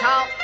超